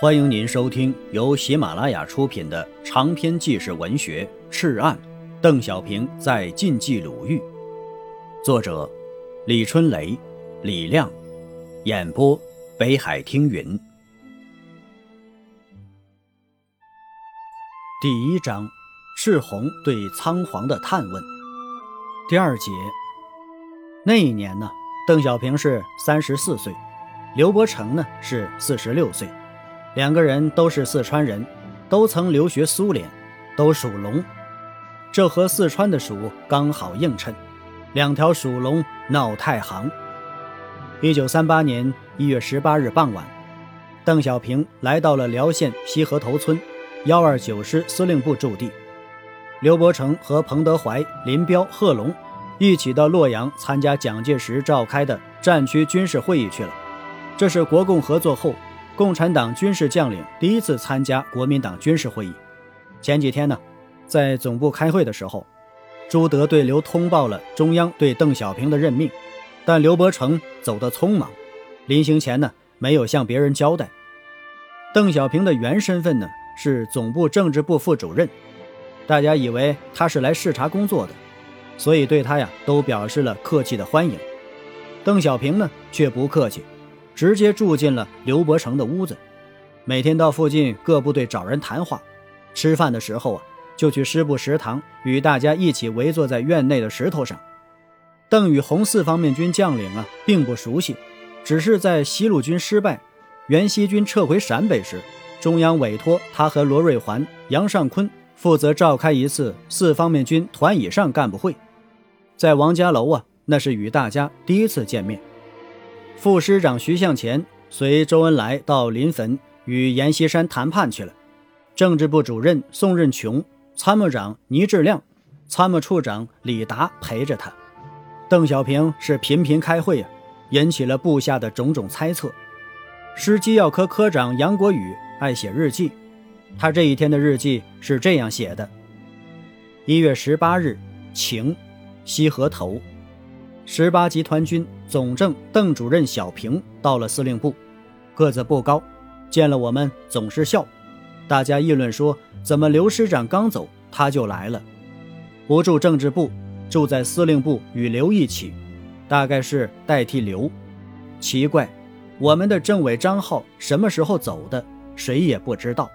欢迎您收听由喜马拉雅出品的长篇纪实文学《赤案》，邓小平在晋冀鲁豫，作者李春雷、李亮，演播北海听云。第一章：赤红对仓皇的探问。第二节：那一年呢，邓小平是三十四岁，刘伯承呢是四十六岁。两个人都是四川人，都曾留学苏联，都属龙，这和四川的鼠刚好映衬，两条属龙闹太行。一九三八年一月十八日傍晚，邓小平来到了辽县西河头村幺二九师司令部驻地，刘伯承和彭德怀、林彪、贺龙一起到洛阳参加蒋介石召开的战区军事会议去了，这是国共合作后。共产党军事将领第一次参加国民党军事会议。前几天呢，在总部开会的时候，朱德对刘通报了中央对邓小平的任命，但刘伯承走得匆忙，临行前呢没有向别人交代。邓小平的原身份呢是总部政治部副主任，大家以为他是来视察工作的，所以对他呀都表示了客气的欢迎。邓小平呢却不客气。直接住进了刘伯承的屋子，每天到附近各部队找人谈话，吃饭的时候啊，就去师部食堂与大家一起围坐在院内的石头上。邓与红四方面军将领啊并不熟悉，只是在西路军失败、袁熙军撤回陕北时，中央委托他和罗瑞环、杨尚昆负责召开一次四方面军团以上干部会，在王家楼啊，那是与大家第一次见面。副师长徐向前随周恩来到临汾与阎锡山谈判去了。政治部主任宋任穷、参谋长倪志亮、参谋处长李达陪着他。邓小平是频频开会啊，引起了部下的种种猜测。师机要科科长杨国宇爱写日记，他这一天的日记是这样写的：一月十八日，晴，西河头。十八集团军总政邓主任小平到了司令部，个子不高，见了我们总是笑。大家议论说：“怎么刘师长刚走他就来了？不住政治部，住在司令部与刘一起，大概是代替刘。奇怪，我们的政委张浩什么时候走的？谁也不知道。”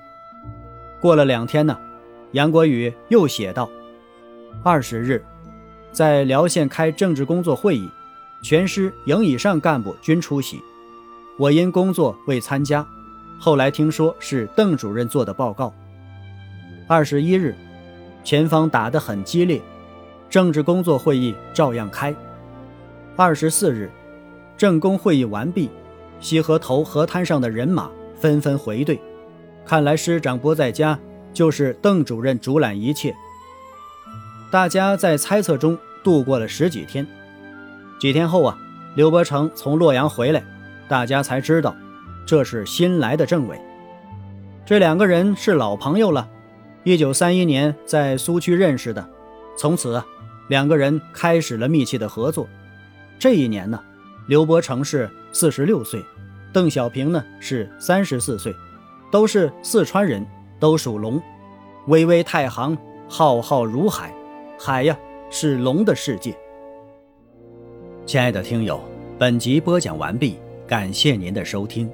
过了两天呢，杨国宇又写道：“二十日。”在辽县开政治工作会议，全师营以上干部均出席。我因工作未参加，后来听说是邓主任做的报告。二十一日，前方打得很激烈，政治工作会议照样开。二十四日，政工会议完毕，西河头河滩上的人马纷纷回队，看来师长不在家，就是邓主任主揽一切。大家在猜测中度过了十几天。几天后啊，刘伯承从洛阳回来，大家才知道，这是新来的政委。这两个人是老朋友了，一九三一年在苏区认识的，从此两个人开始了密切的合作。这一年呢，刘伯承是四十六岁，邓小平呢是三十四岁，都是四川人，都属龙，巍巍太行，浩浩如海。海呀，是龙的世界。亲爱的听友，本集播讲完毕，感谢您的收听。